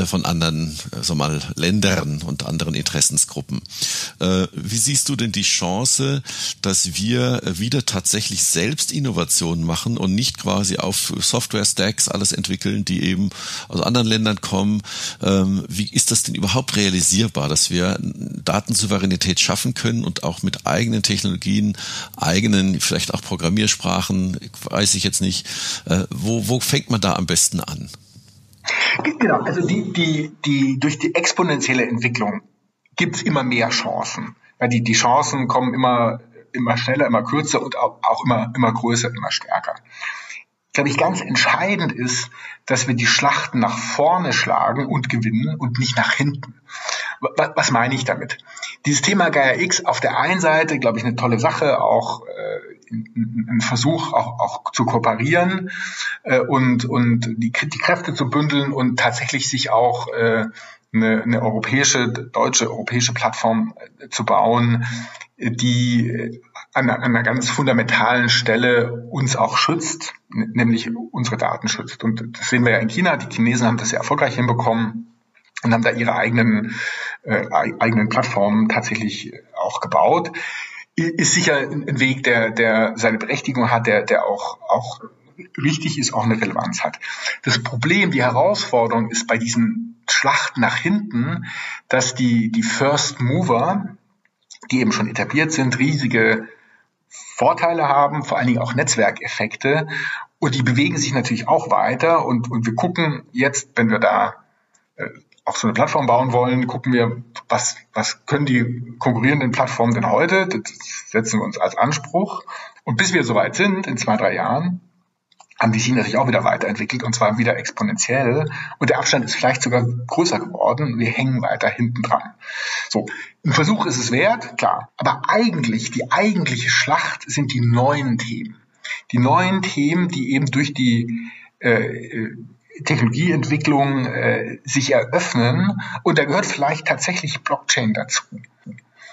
von anderen, sag mal, Ländern und anderen Interessensgruppen. Wie siehst du denn die Chance, dass wir wieder tatsächlich selbst Innovationen machen und nicht quasi auf Software-Stacks alles entwickeln, die eben aus anderen Ländern kommen? Ähm, wie ist das denn überhaupt realisierbar, dass wir Datensouveränität schaffen können und auch mit eigenen Technologien, eigenen, vielleicht auch Programmiersprachen, weiß ich jetzt nicht, äh, wo, wo fängt man da am besten an? Genau, also die, die, die, durch die exponentielle Entwicklung gibt es immer mehr Chancen. Weil die, die Chancen kommen immer, immer schneller, immer kürzer und auch, immer, immer größer, immer stärker glaube ich, ganz entscheidend ist, dass wir die Schlachten nach vorne schlagen und gewinnen und nicht nach hinten. Was, meine ich damit? Dieses Thema Gaia X auf der einen Seite, glaube ich, eine tolle Sache, auch äh, ein Versuch, auch, auch zu kooperieren äh, und, und die, die Kräfte zu bündeln und tatsächlich sich auch äh, eine, eine europäische, deutsche europäische Plattform äh, zu bauen, die an, an einer ganz fundamentalen Stelle uns auch schützt, nämlich unsere Daten schützt. Und das sehen wir ja in China. Die Chinesen haben das sehr erfolgreich hinbekommen und haben da ihre eigenen, äh, eigenen Plattformen tatsächlich auch gebaut. Ist sicher ein Weg, der, der seine Berechtigung hat, der, der auch, auch richtig ist, auch eine Relevanz hat. Das Problem, die Herausforderung ist bei diesen Schlachten nach hinten, dass die, die First Mover, die eben schon etabliert sind, riesige Vorteile haben, vor allen Dingen auch Netzwerkeffekte. Und die bewegen sich natürlich auch weiter. Und, und wir gucken jetzt, wenn wir da äh, auf so eine Plattform bauen wollen, gucken wir, was, was können die konkurrierenden Plattformen denn heute? Das setzen wir uns als Anspruch. Und bis wir soweit sind, in zwei, drei Jahren, haben die sich natürlich auch wieder weiterentwickelt und zwar wieder exponentiell. Und der Abstand ist vielleicht sogar größer geworden. Wir hängen weiter hinten dran. So, ein Versuch ist es wert, klar. Aber eigentlich, die eigentliche Schlacht sind die neuen Themen. Die neuen Themen, die eben durch die äh, Technologieentwicklung äh, sich eröffnen. Und da gehört vielleicht tatsächlich Blockchain dazu.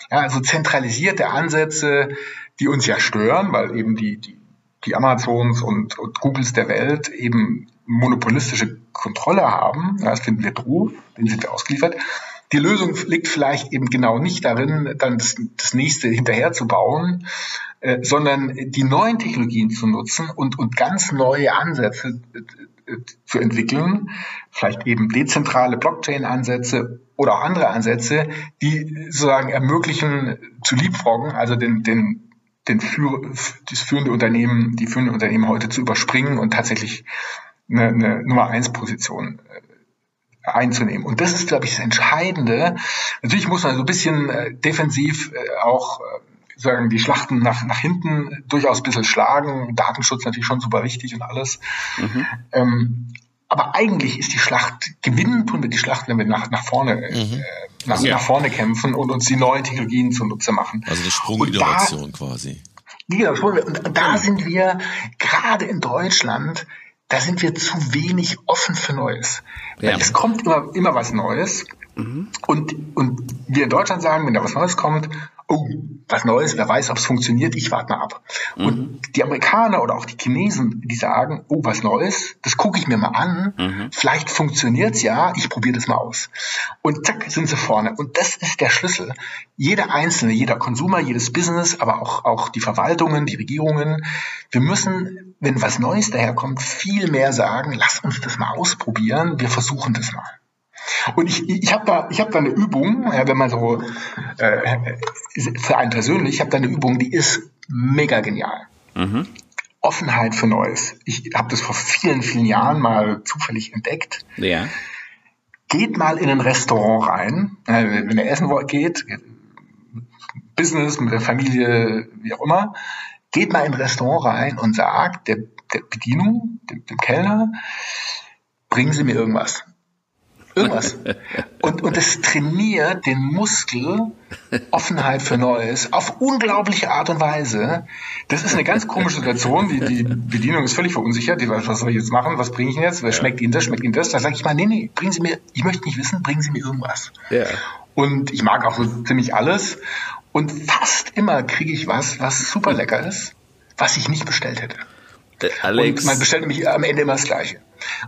Ja, also zentralisierte Ansätze, die uns ja stören, weil eben die, die die Amazons und, und Googles der Welt eben monopolistische Kontrolle haben. Das finden wir doof, denen sind wir ausgeliefert. Die Lösung liegt vielleicht eben genau nicht darin, dann das, das nächste hinterher zu bauen, äh, sondern die neuen Technologien zu nutzen und, und ganz neue Ansätze äh, zu entwickeln, vielleicht eben dezentrale Blockchain-Ansätze oder auch andere Ansätze, die sozusagen ermöglichen zu liebfroggen, also den, den den Führ das führende Unternehmen, die führende Unternehmen heute zu überspringen und tatsächlich eine, eine Nummer eins Position äh, einzunehmen. Und das ist, glaube ich, das Entscheidende. Natürlich muss man so ein bisschen äh, defensiv äh, auch sagen, die Schlachten nach, nach hinten durchaus ein bisschen schlagen. Datenschutz natürlich schon super wichtig und alles. Mhm. Ähm, aber eigentlich ist die Schlacht, gewinnen tun wir die Schlacht, wenn wir nach, nach vorne äh, mhm nach, ja. nach vorne kämpfen und uns die neuen Technologien zunutze machen. Also eine Sprunginnovation quasi. Genau, und da sind wir gerade in Deutschland, da sind wir zu wenig offen für Neues. Ja. Es kommt immer, immer was Neues. Mhm. Und, und wir in Deutschland sagen, wenn da was Neues kommt, oh, was Neues, wer weiß, ob es funktioniert, ich warte mal ab. Mhm. Und die Amerikaner oder auch die Chinesen, die sagen, oh, was Neues, das gucke ich mir mal an, mhm. vielleicht funktioniert's ja, ich probiere das mal aus. Und zack, sind sie vorne. Und das ist der Schlüssel. Jeder Einzelne, jeder Konsumer, jedes Business, aber auch, auch die Verwaltungen, die Regierungen, wir müssen, wenn was Neues daherkommt, viel mehr sagen, lass uns das mal ausprobieren, wir versuchen das mal. Und ich, ich habe da, ich hab da eine Übung, ja, wenn man so, äh, für einen persönlich, ich habe da eine Übung, die ist mega genial. Mhm. Offenheit für Neues. Ich habe das vor vielen, vielen Jahren mal zufällig entdeckt. Ja. geht mal in ein Restaurant rein, äh, wenn ihr essen geht, Business mit der Familie, wie auch immer, geht mal in ein Restaurant rein und sagt der, der Bedienung, dem, dem Kellner, bringen Sie mir irgendwas. Irgendwas. Und, und es trainiert den Muskel Offenheit für Neues auf unglaubliche Art und Weise. Das ist eine ganz komische Situation. Die, die Bedienung ist völlig verunsichert. Die weiß, was soll ich jetzt machen? Was bringe ich jetzt? Was schmeckt Ihnen das? Schmeckt Ihnen das? Da sage ich mal, nee, nee, bringen Sie mir, ich möchte nicht wissen, bringen Sie mir irgendwas. Ja. Und ich mag auch so ziemlich alles. Und fast immer kriege ich was, was super lecker ist, was ich nicht bestellt hätte. Äh, Alex. Und man bestellt nämlich am Ende immer das Gleiche.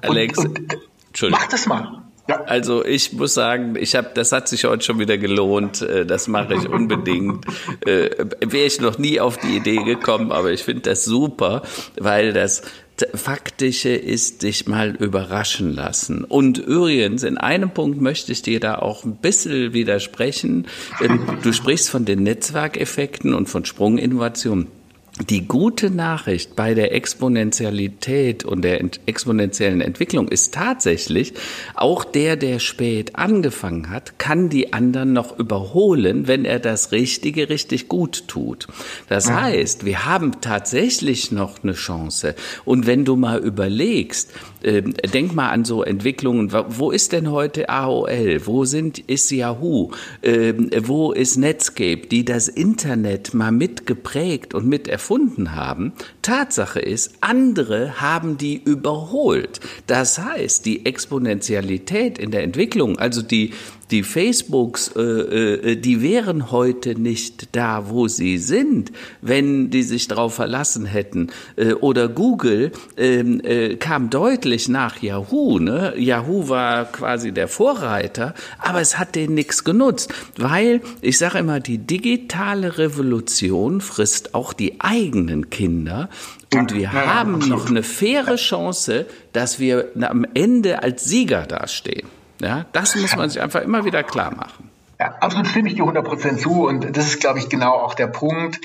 Alex. Und, und mach das mal. Ja. Also ich muss sagen, ich habe, das hat sich heute schon wieder gelohnt. Äh, das mache ich unbedingt. Äh, Wäre ich noch nie auf die Idee gekommen, aber ich finde das super, weil das Faktische ist, dich mal überraschen lassen. Und übrigens, in einem Punkt möchte ich dir da auch ein bisschen widersprechen. Ähm, du sprichst von den Netzwerkeffekten und von Sprunginnovationen. Die gute Nachricht bei der Exponentialität und der exponentiellen Entwicklung ist tatsächlich, auch der, der spät angefangen hat, kann die anderen noch überholen, wenn er das Richtige richtig gut tut. Das heißt, wir haben tatsächlich noch eine Chance. Und wenn du mal überlegst, äh, denk mal an so Entwicklungen, wo ist denn heute AOL? Wo sind, ist Yahoo? Äh, wo ist Netscape, die das Internet mal mitgeprägt und mit erfunden haben. Tatsache ist, andere haben die überholt. Das heißt, die Exponentialität in der Entwicklung, also die die Facebooks, äh, äh, die wären heute nicht da, wo sie sind, wenn die sich darauf verlassen hätten. Äh, oder Google ähm, äh, kam deutlich nach Yahoo. Ne? Yahoo war quasi der Vorreiter, aber es hat denen nichts genutzt, weil ich sage immer, die digitale Revolution frisst auch die eigenen Kinder. Und wir haben noch eine faire Chance, dass wir am Ende als Sieger dastehen. Ja, das muss man sich einfach immer wieder klar machen. Ja, absolut stimme ich dir 100% zu und das ist, glaube ich, genau auch der Punkt.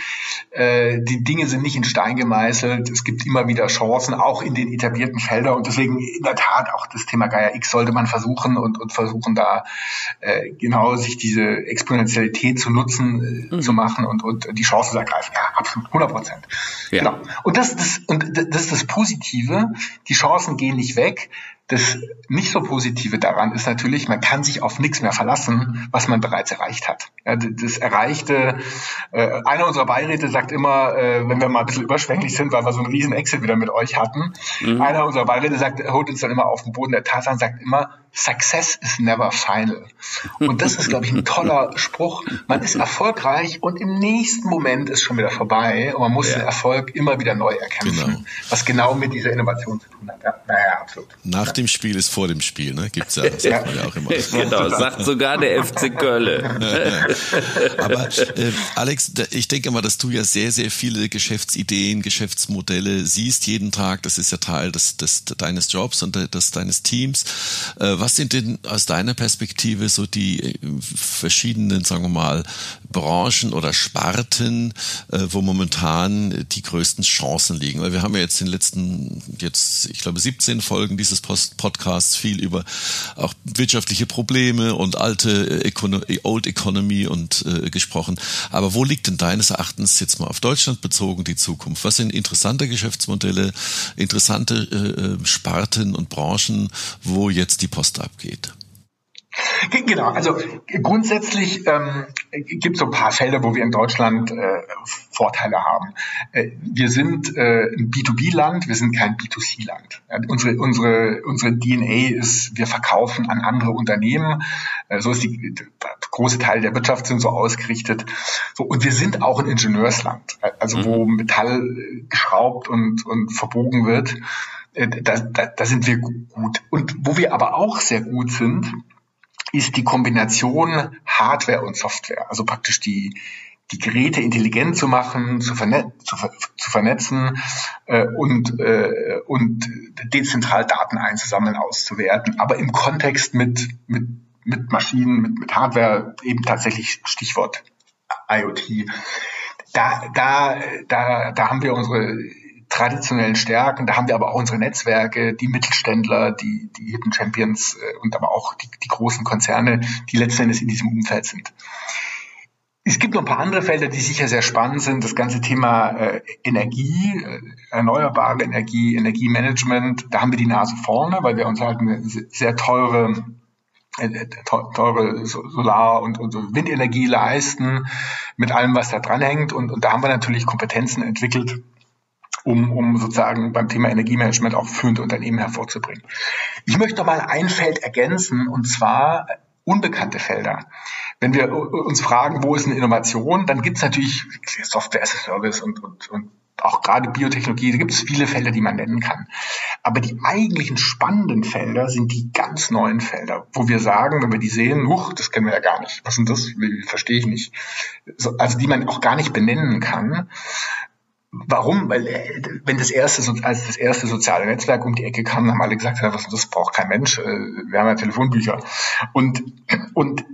Äh, die Dinge sind nicht in Stein gemeißelt. Es gibt immer wieder Chancen, auch in den etablierten Feldern und deswegen in der Tat auch das Thema Gaia X sollte man versuchen und, und versuchen da äh, genau sich diese Exponentialität zu nutzen, äh, mhm. zu machen und, und die Chancen zu ergreifen. Ja, absolut, 100%. Ja. Genau. Und das, das, und das ist das Positive. Die Chancen gehen nicht weg. Das nicht so Positive daran ist natürlich, man kann sich auf nichts mehr verlassen, was man bereits erreicht hat. Ja, das Erreichte, äh, einer unserer Beiräte sagt immer, äh, wenn wir mal ein bisschen überschwänglich sind, weil wir so einen riesen Exit wieder mit euch hatten, mhm. einer unserer Beiräte sagt, holt uns dann immer auf den Boden der Tatsachen, sagt immer, Success is never final. Und das ist, glaube ich, ein toller Spruch. Man ist erfolgreich und im nächsten Moment ist schon wieder vorbei und man muss ja. den Erfolg immer wieder neu erkämpfen, genau. was genau mit dieser Innovation zu tun hat. Ja, naja, absolut. Nach dem Spiel ist vor dem Spiel, ne? Gibt's ja, sagt ja. man ja auch immer. genau, sagt sogar der FC Köln. Aber äh, Alex, ich denke mal, dass du ja sehr, sehr viele Geschäftsideen, Geschäftsmodelle siehst jeden Tag. Das ist ja Teil des, des deines Jobs und des deines Teams. Äh, was sind denn aus deiner Perspektive so die äh, verschiedenen, sagen wir mal, Branchen oder Sparten, äh, wo momentan die größten Chancen liegen? Weil wir haben ja jetzt in den letzten, jetzt, ich glaube, 17 Folgen dieses Podcasts viel über auch wirtschaftliche Probleme und alte Econo Old Economy und äh, gesprochen. Aber wo liegt denn deines Erachtens jetzt mal auf Deutschland bezogen die Zukunft? Was sind interessante Geschäftsmodelle, interessante äh, Sparten und Branchen, wo jetzt die Post abgeht. Genau, also grundsätzlich ähm, gibt es so ein paar Felder, wo wir in Deutschland äh, Vorteile haben. Äh, wir sind äh, ein B2B-Land, wir sind kein B2C-Land. Ja, unsere, unsere, unsere DNA ist, wir verkaufen an andere Unternehmen. Äh, so ist die, der große Teil der Wirtschaft sind so ausgerichtet. So, und wir sind auch ein Ingenieursland, also wo mhm. Metall geschraubt und, und verbogen wird. Äh, da, da, da sind wir gut. Und wo wir aber auch sehr gut sind, ist die Kombination Hardware und Software. Also praktisch die, die Geräte intelligent zu machen, zu, vernet zu, ver zu vernetzen äh, und, äh, und dezentral Daten einzusammeln, auszuwerten, aber im Kontext mit, mit, mit Maschinen, mit, mit Hardware, eben tatsächlich Stichwort IoT. Da, da, da, da haben wir unsere traditionellen Stärken. Da haben wir aber auch unsere Netzwerke, die Mittelständler, die, die Hidden Champions äh, und aber auch die, die großen Konzerne, die letztendlich in diesem Umfeld sind. Es gibt noch ein paar andere Felder, die sicher sehr spannend sind. Das ganze Thema äh, Energie, äh, erneuerbare Energie, Energiemanagement. Da haben wir die Nase vorne, weil wir uns halt eine sehr teure äh, teure Solar- und, und Windenergie leisten, mit allem, was da dranhängt. Und, und da haben wir natürlich Kompetenzen entwickelt, um, um sozusagen beim Thema Energiemanagement auch führende Unternehmen hervorzubringen. Ich möchte noch mal ein Feld ergänzen, und zwar unbekannte Felder. Wenn wir uns fragen, wo ist eine Innovation, dann gibt es natürlich Software as a Service und, und, und auch gerade Biotechnologie, da gibt es viele Felder, die man nennen kann. Aber die eigentlichen spannenden Felder sind die ganz neuen Felder, wo wir sagen, wenn wir die sehen, huch, das kennen wir ja gar nicht. Was sind das? Verstehe ich nicht. Also die man auch gar nicht benennen kann. Warum? Weil äh, wenn das erste, als das erste soziale Netzwerk um die Ecke kam, haben alle gesagt, das braucht kein Mensch. Äh, wir haben ja Telefonbücher. Und und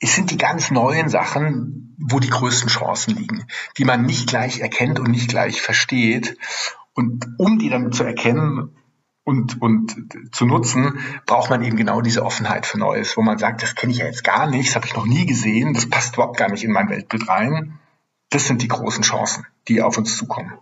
es sind die ganz neuen Sachen, wo die größten Chancen liegen, die man nicht gleich erkennt und nicht gleich versteht. Und um die dann zu erkennen und, und zu nutzen, braucht man eben genau diese Offenheit für Neues, wo man sagt, das kenne ich ja jetzt gar nicht, das habe ich noch nie gesehen, das passt überhaupt gar nicht in mein Weltbild rein. Das sind die großen Chancen, die auf uns zukommen.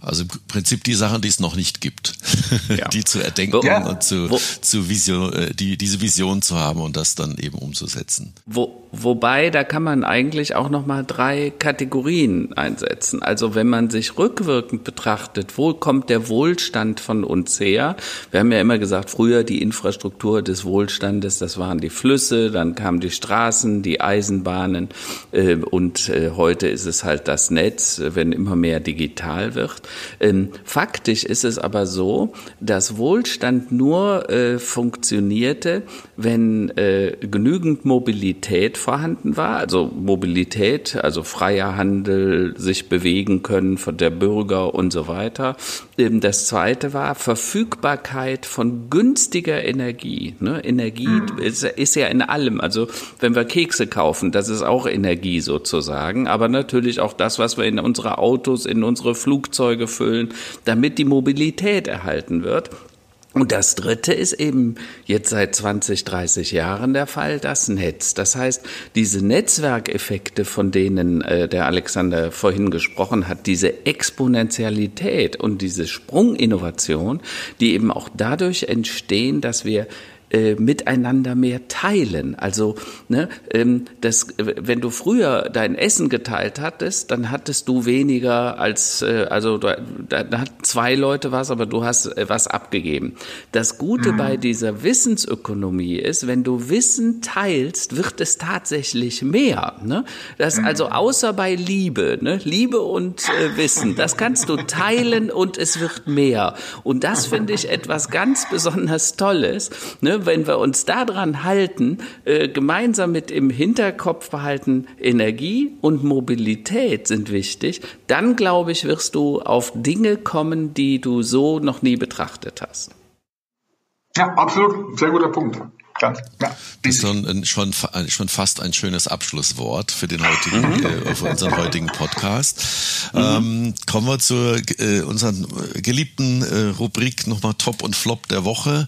Also im Prinzip die Sachen, die es noch nicht gibt, ja. die zu erdenken ja. und zu, zu Vision, äh, die, diese Vision zu haben und das dann eben umzusetzen. Wo, wobei, da kann man eigentlich auch nochmal drei Kategorien einsetzen. Also wenn man sich rückwirkend betrachtet, wo kommt der Wohlstand von uns her? Wir haben ja immer gesagt, früher die Infrastruktur des Wohlstandes, das waren die Flüsse, dann kamen die Straßen, die Eisenbahnen äh, und äh, heute ist es halt das Netz, wenn immer mehr digital wird. Ähm, faktisch ist es aber so, dass Wohlstand nur äh, funktionierte, wenn äh, genügend Mobilität vorhanden war. Also Mobilität, also freier Handel, sich bewegen können von der Bürger und so weiter. Ähm, das zweite war Verfügbarkeit von günstiger Energie. Ne? Energie mhm. ist, ist ja in allem. Also wenn wir Kekse kaufen, das ist auch Energie sozusagen. Aber natürlich auch das, was wir in unsere Autos, in unsere Flugzeuge füllen, damit die Mobilität erhalten wird. Und das Dritte ist eben jetzt seit 20, 30 Jahren der Fall, das Netz. Das heißt, diese Netzwerkeffekte, von denen äh, der Alexander vorhin gesprochen hat, diese Exponentialität und diese Sprunginnovation, die eben auch dadurch entstehen, dass wir äh, miteinander mehr teilen. Also, ne, ähm, das, wenn du früher dein Essen geteilt hattest, dann hattest du weniger als, äh, also da, da hat zwei Leute was, aber du hast äh, was abgegeben. Das Gute mhm. bei dieser Wissensökonomie ist, wenn du Wissen teilst, wird es tatsächlich mehr. Ne? Das mhm. also außer bei Liebe, ne? Liebe und äh, Wissen, das kannst du teilen und es wird mehr. Und das finde ich etwas ganz besonders Tolles. Ne? Wenn wir uns daran halten, äh, gemeinsam mit im Hinterkopf behalten, Energie und Mobilität sind wichtig, dann glaube ich, wirst du auf Dinge kommen, die du so noch nie betrachtet hast. Ja, absolut. Sehr guter Punkt. Ganz, ja, das ist schon, schon, schon fast ein schönes Abschlusswort für den heutigen, mhm. äh, für unseren heutigen Podcast. Mhm. Ähm, kommen wir zur äh, unseren geliebten äh, Rubrik nochmal Top und Flop der Woche.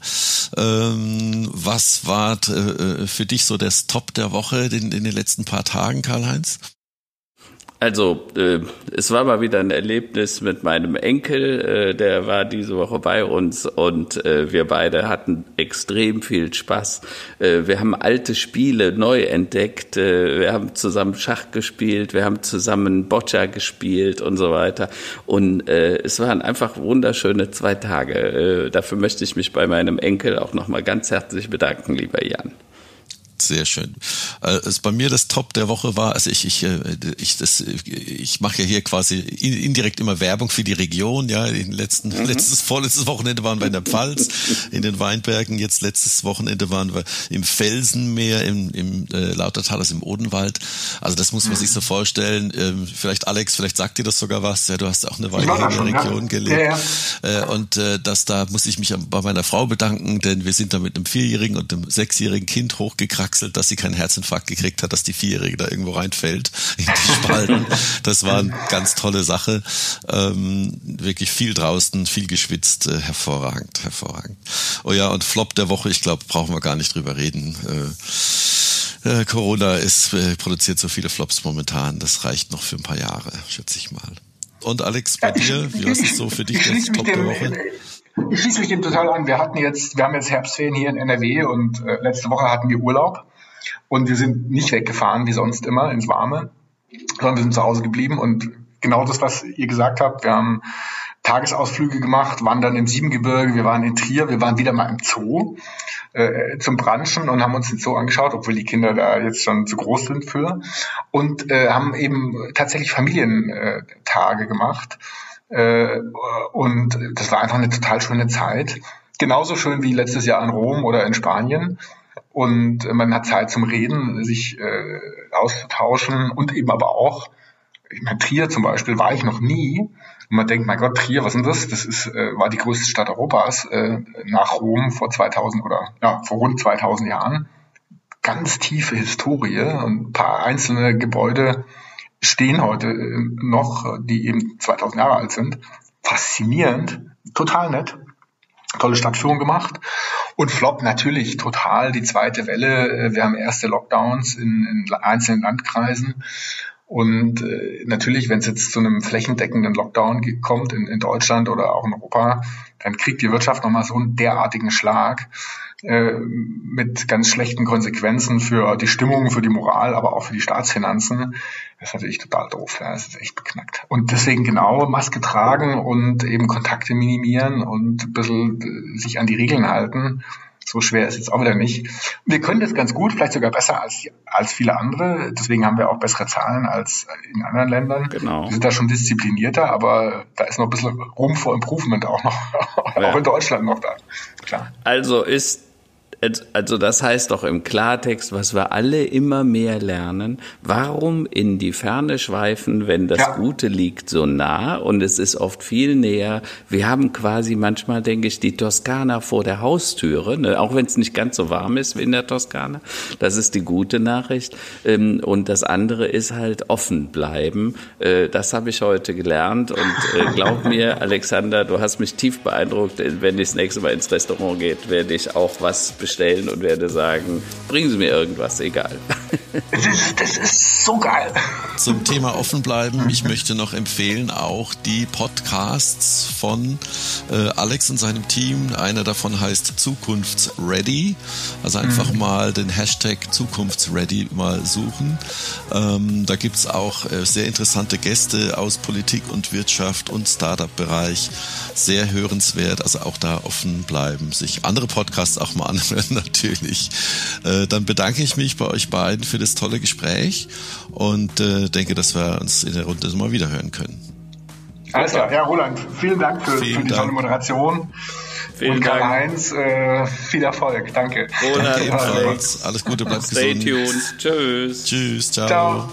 Ähm, was war äh, für dich so das Top der Woche in, in den letzten paar Tagen, Karl-Heinz? Also, äh, es war mal wieder ein Erlebnis mit meinem Enkel, äh, der war diese Woche bei uns und äh, wir beide hatten extrem viel Spaß. Äh, wir haben alte Spiele neu entdeckt, äh, wir haben zusammen Schach gespielt, wir haben zusammen Boccia gespielt und so weiter. Und äh, es waren einfach wunderschöne zwei Tage. Äh, dafür möchte ich mich bei meinem Enkel auch nochmal ganz herzlich bedanken, lieber Jan. Sehr schön. Äh, es bei mir das Top der Woche war, also ich ich äh, ich das ich mache ja hier quasi indirekt immer Werbung für die Region, ja, in letzten mhm. letztes vorletztes Wochenende waren wir in der Pfalz in den Weinbergen, jetzt letztes Wochenende waren wir im Felsenmeer im im äh, Lautertal, also im Odenwald. Also das muss man mhm. sich so vorstellen, ähm, vielleicht Alex, vielleicht sagt dir das sogar was, ja, du hast auch eine Weile in der Region ja. gelebt. Ja, ja. Äh, und äh, das da muss ich mich bei meiner Frau bedanken, denn wir sind da mit einem vierjährigen und einem sechsjährigen Kind hochgekraxt gewechselt, dass sie keinen Herzinfarkt gekriegt hat, dass die Vierjährige da irgendwo reinfällt in die Spalten. Das war eine ganz tolle Sache. Ähm, wirklich viel draußen, viel geschwitzt, äh, hervorragend, hervorragend. Oh ja, und Flop der Woche, ich glaube, brauchen wir gar nicht drüber reden. Äh, äh, Corona ist, äh, produziert so viele Flops momentan, das reicht noch für ein paar Jahre, schätze ich mal. Und Alex, bei dir, wie ist es so für dich das Top der Woche? Ich schließe mich dem total an. Wir hatten jetzt, wir haben jetzt Herbstferien hier in NRW und äh, letzte Woche hatten wir Urlaub und wir sind nicht weggefahren wie sonst immer ins Warme, sondern wir sind zu Hause geblieben und genau das, was ihr gesagt habt. Wir haben Tagesausflüge gemacht, waren dann im Siebengebirge, wir waren in Trier, wir waren wieder mal im Zoo äh, zum Branchen und haben uns den Zoo angeschaut, obwohl die Kinder da jetzt schon zu groß sind für und äh, haben eben tatsächlich Familientage gemacht äh, und das war einfach eine total schöne Zeit. Genauso schön wie letztes Jahr in Rom oder in Spanien. Und man hat Zeit zum Reden, sich äh, auszutauschen und eben aber auch, ich meine, Trier zum Beispiel war ich noch nie. Und man denkt, mein Gott, Trier, was ist das? Das ist, äh, war die größte Stadt Europas äh, nach Rom vor 2000 oder ja, vor rund 2000 Jahren. Ganz tiefe Historie und ein paar einzelne Gebäude stehen heute äh, noch, die eben 2000 Jahre alt sind. Faszinierend, total nett. Tolle Stadtführung gemacht. Und Flop natürlich total die zweite Welle. Äh, wir haben erste Lockdowns in, in einzelnen Landkreisen. Und äh, natürlich, wenn es jetzt zu einem flächendeckenden Lockdown kommt in, in Deutschland oder auch in Europa, dann kriegt die Wirtschaft nochmal so einen derartigen Schlag äh, mit ganz schlechten Konsequenzen für die Stimmung, für die Moral, aber auch für die Staatsfinanzen. Das ist natürlich total doof. Ja, das ist echt beknackt. Und deswegen genau Maske tragen und eben Kontakte minimieren und ein bisschen äh, sich an die Regeln halten so schwer ist jetzt auch wieder nicht. Wir können das ganz gut, vielleicht sogar besser als, als viele andere. Deswegen haben wir auch bessere Zahlen als in anderen Ländern. Genau. Wir sind da schon disziplinierter, aber da ist noch ein bisschen Room for Improvement auch noch, ja. auch in Deutschland noch da. Klar. Also ist also das heißt doch im Klartext, was wir alle immer mehr lernen, warum in die Ferne schweifen, wenn das ja. Gute liegt so nah und es ist oft viel näher. Wir haben quasi manchmal, denke ich, die Toskana vor der Haustüre, ne? auch wenn es nicht ganz so warm ist wie in der Toskana. Das ist die gute Nachricht. Ähm, und das andere ist halt offen bleiben. Äh, das habe ich heute gelernt und äh, glaub mir, Alexander, du hast mich tief beeindruckt. Wenn ich das nächste Mal ins Restaurant geht, werde ich auch was bestellen bestellen und werde sagen, bringen Sie mir irgendwas, egal. Das ist, das ist so geil. Zum Thema offen bleiben, ich möchte noch empfehlen auch die Podcasts von äh, Alex und seinem Team. Einer davon heißt Zukunftsready. Also einfach mhm. mal den Hashtag Zukunftsready mal suchen. Ähm, da es auch äh, sehr interessante Gäste aus Politik und Wirtschaft und Startup-Bereich. Sehr hörenswert. Also auch da offen bleiben, sich andere Podcasts auch mal anhören natürlich. Äh, dann bedanke ich mich bei euch beiden für das tolle Gespräch und äh, denke, dass wir uns in der Runde mal wieder hören können. Alles klar, ja, Roland, vielen Dank für, vielen für die Dank. tolle Moderation. Vielen und Karl-Heinz, äh, viel Erfolg. Danke. Roland, Danke Alles Gute, bleibt gesund. Stay tuned. Tschüss. Tschüss, ciao. ciao.